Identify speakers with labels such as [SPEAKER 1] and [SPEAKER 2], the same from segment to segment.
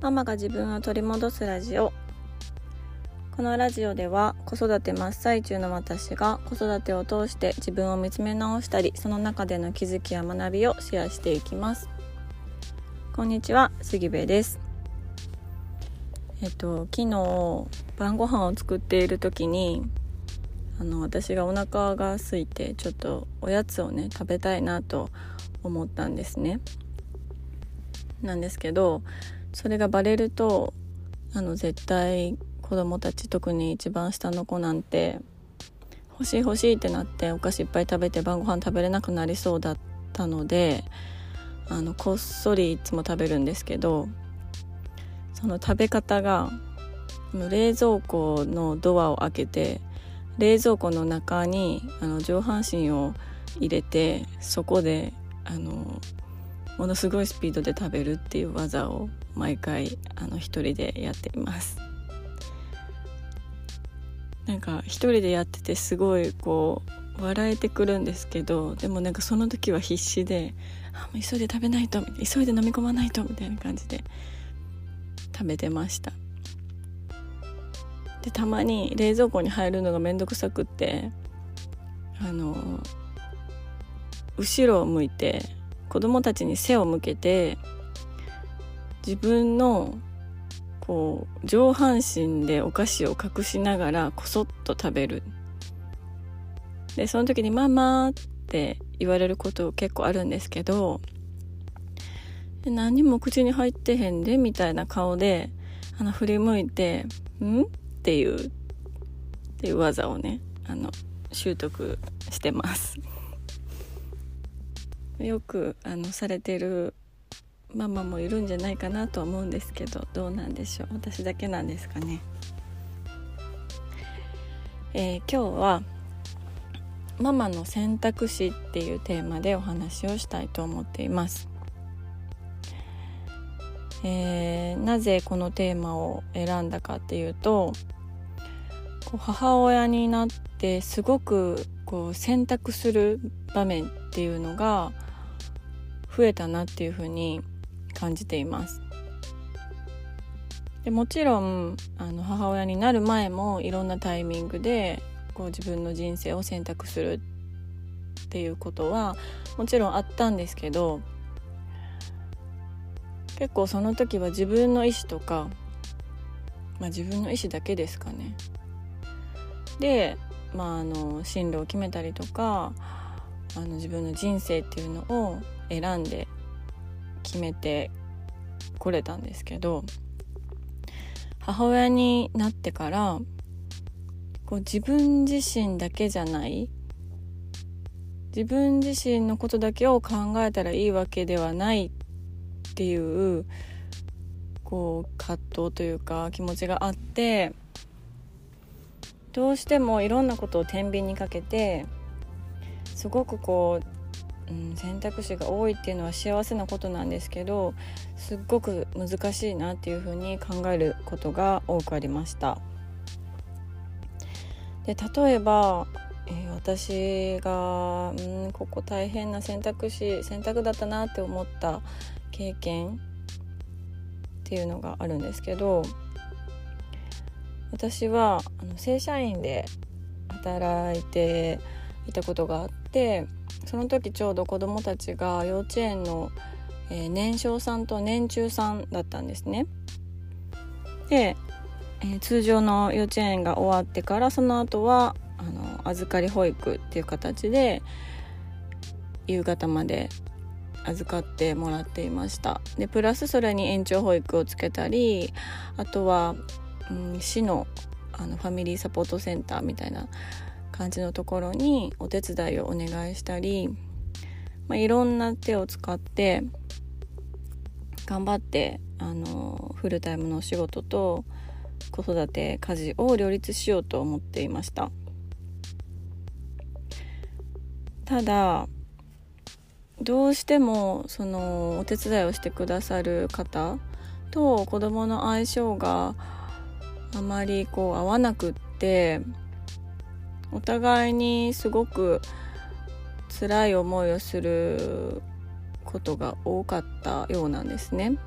[SPEAKER 1] ママが自分を取り戻すラジオ。このラジオでは子育て真っ最中の私が子育てを通して自分を見つめ直したりその中での気づきや学びをシェアしていきます。こんにちは杉部です。えっと昨日晩ご飯を作っている時にあの私がお腹が空いてちょっとおやつをね食べたいなと思ったんですね。なんですけどそれがバレるとあの絶対子供たち特に一番下の子なんて欲しい欲しいってなってお菓子いっぱい食べて晩ご飯食べれなくなりそうだったのであのこっそりいつも食べるんですけどその食べ方が冷蔵庫のドアを開けて冷蔵庫の中にあの上半身を入れてそこであのものすごいスピードで食べるっていう技を毎回あの一人でやっています。なんか一人でやっててすごいこう笑えてくるんですけどでもなんかその時は必死であもう急いで食べないと急いで飲み込まないとみたいな感じで食べてました。でたまに冷蔵庫に入るのが面倒くさくってあの後ろを向いて子供たちに背を向けて自分のこう上半身でお菓子を隠しながらこそっと食べるでその時に「ママ」って言われること結構あるんですけど何も口に入ってへんでみたいな顔であの振り向いて「ん?」っていうっていう技をねあの習得してますよくあのされてるママもいるんじゃないかなと思うんですけどどうなんでしょう。私だけなんですかね。えー、今日はママの選択肢っていうテーマでお話をしたいと思っています。えー、なぜこのテーマを選んだかっていうとこう母親になってすごくこう選択する場面っていうのが増えたなっていうふうに感じています。でもちろんあの母親になる前もいろんなタイミングでこう自分の人生を選択するっていうことはもちろんあったんですけど結構その時は自分の意思とか、まあ、自分の意思だけですかね。で、まあ、あの進路を決めたりとかあの自分の人生っていうのを選んで決めてこれたんですけど母親になってからこう自分自身だけじゃない自分自身のことだけを考えたらいいわけではないっていうこう葛藤というか気持ちがあってどうしてもいろんなことを天秤にかけてすごくこう、うん、選択肢が多いっていうのは幸せなことなんですけどすっごく難しいなっていうふうに考えることが多くありました。で例えばえー、私がうんここ大変な選択肢選択だったなって思った経験っていうのがあるんですけど私はあの正社員で働いていたことがあってその時ちょうど子どもたちが幼稚園の、えー、年少さんと年中さんだったんですね。で、えー、通常の幼稚園が終わってからその後はあの預かり保育っていう形で夕方まで預かってもらっていましたでプラスそれに延長保育をつけたりあとは、うん、市のあのファミリーサポートセンターみたいな感じのところにお手伝いをお願いしたり、まあ、いろんな手を使って頑張ってあのフルタイムのお仕事と子育て家事を両立しようと思っていました。ただどうしてもそのお手伝いをしてくださる方と子供の相性があまりこう合わなくってお互いにすごく辛い思いをすることが多かったようなんですね。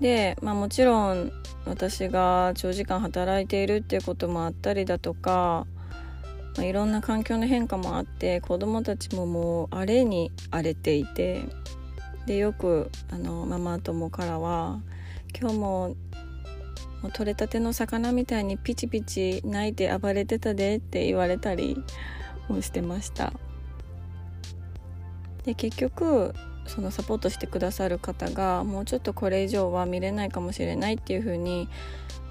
[SPEAKER 1] で、まあ、もちろん私が長時間働いているっていうこともあったりだとか、まあ、いろんな環境の変化もあって子どもたちももう荒れに荒れていてでよくあのママ友からは「今日ももう取れたての魚みたいにピチピチ泣いて暴れてたでって言われたりもしてました。で結局そのサポートしてくださる方がもうちょっとこれ以上は見れないかもしれないっていうふうに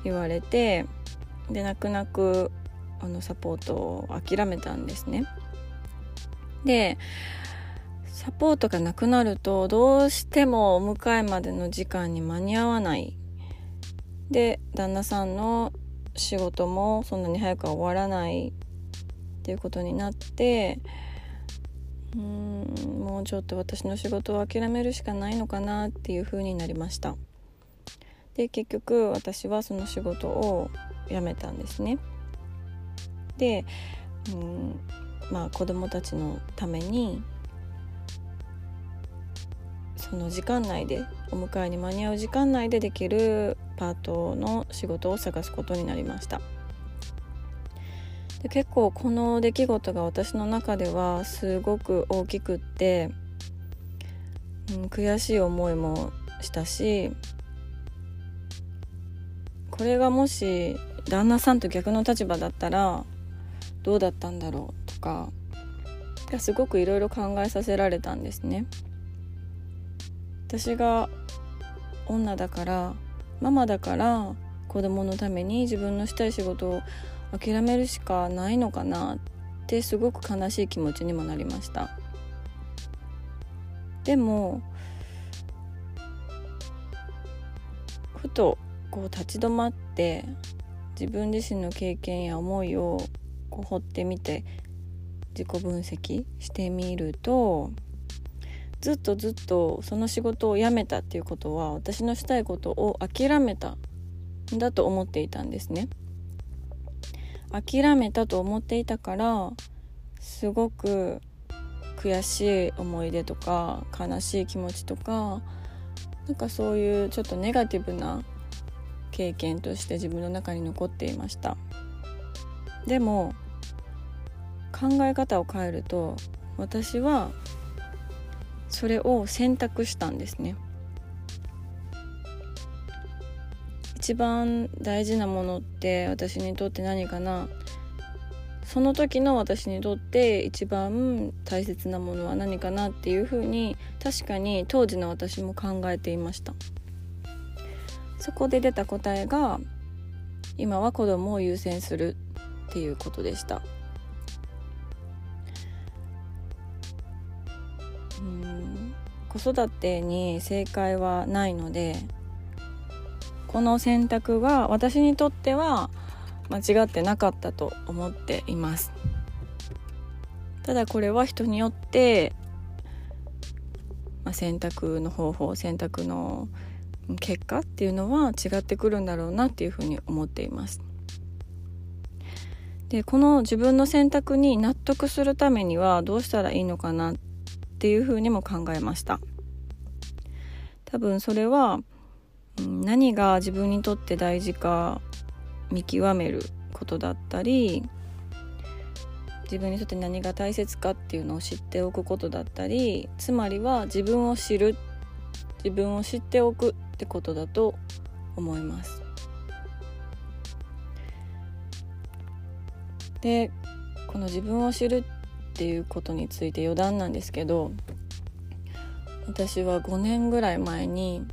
[SPEAKER 1] 言われてで泣く泣くあのサポートを諦めたんですね。でサポートがなくなるとどうしてもお迎えまでの時間に間に合わない。で旦那さんの仕事もそんなに早くは終わらないっていうことになってうんもうちょっと私の仕事を諦めるしかないのかなっていう風になりました。で結局私はその仕事を辞めたんですね。でうんまあ子供たちのためにその時間内でお迎えに間に合う時間内でできるパートの仕事を探すことになりましたで結構この出来事が私の中ではすごく大きくって、うん、悔しい思いもしたしこれがもし旦那さんと逆の立場だったらどうだったんだろうとかすごくいろいろ考えさせられたんですね。私が女だからママだから子供のために自分のしたい仕事を諦めるしかないのかなってすごく悲しい気持ちにもなりました。でもふとこう立ち止まって自分自身の経験や思いをこう掘ってみて自己分析してみるとずっとずっとその仕事を辞めたっていうことは私のしたいことを諦めたんだと思っていたんですね。諦めたと思っていたからすごく悔しい思い出とか悲しい気持ちとかなんかそういうちょっとネガティブな経験として自分の中に残っていました。でも考え方を変えると私はそれを選択したんですね。一番大事なものって私にとって何かな。その時の私にとって一番大切なものは何かなっていうふうに確かに当時の私も考えていました。そこで出た答えが今は子供を優先するっていうことでした。子育てに正解はないのでこの選択は私にとっては間違ってなかったと思っています。ただこれは人によって、まあ、選択の方法選択の結果っていうのは違ってくるんだろうなっていうふうに思っています。でこの自分の選択に納得するためにはどうしたらいいのかなっっていうふうにも考えました。多分それは、何が自分にとって大事か見極めることだったり自分にとって何が大切かっていうのを知っておくことだったりつまりは自分を知る自分を知っておくってことだと思います。でこの自分を知るっていうことについて余談なんですけど私は5年ぐらい前に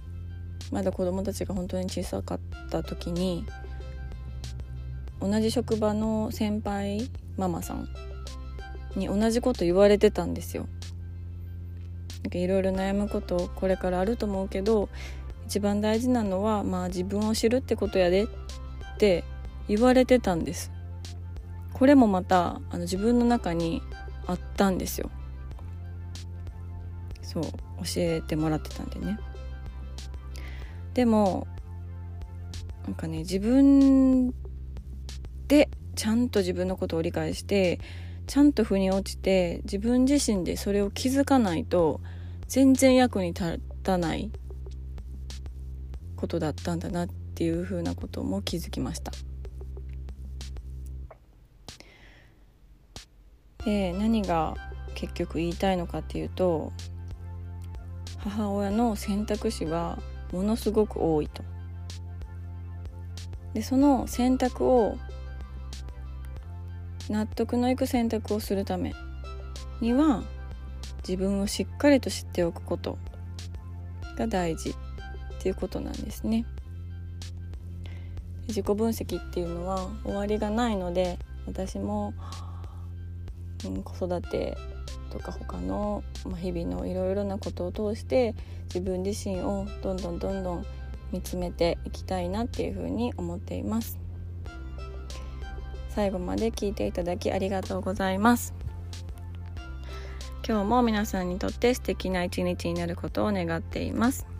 [SPEAKER 1] まだ子供たちが本当に小さかった時に同じ職場の先輩ママさんに同じこと言われてたんですよ。いろいろ悩むことこれからあると思うけど一番大事なのはまあ自分を知るってことやでって言われてたんです。これもまたあの自分の中にあったんですよそう教えてもらってたんでねでもなんかね自分でちゃんと自分のことを理解してちゃんと腑に落ちて自分自身でそれを気づかないと全然役に立たないことだったんだなっていうふうなことも気づきました。で何が結局言いたいのかっていうと母親の選択肢はものすごく多いと。でその選択を納得のいく選択をするためには自分をしっかりと知っておくことが大事っていうことなんですね。自己分析っていうのは終わりがないので私も、子育てとか他の、まあ、日々のいろいろなことを通して自分自身をどんどんどんどん見つめていきたいなっていうふうに思っています。最後まで聞いていただきありがとうございます。今日も皆さんにとって素敵な一日になることを願っています。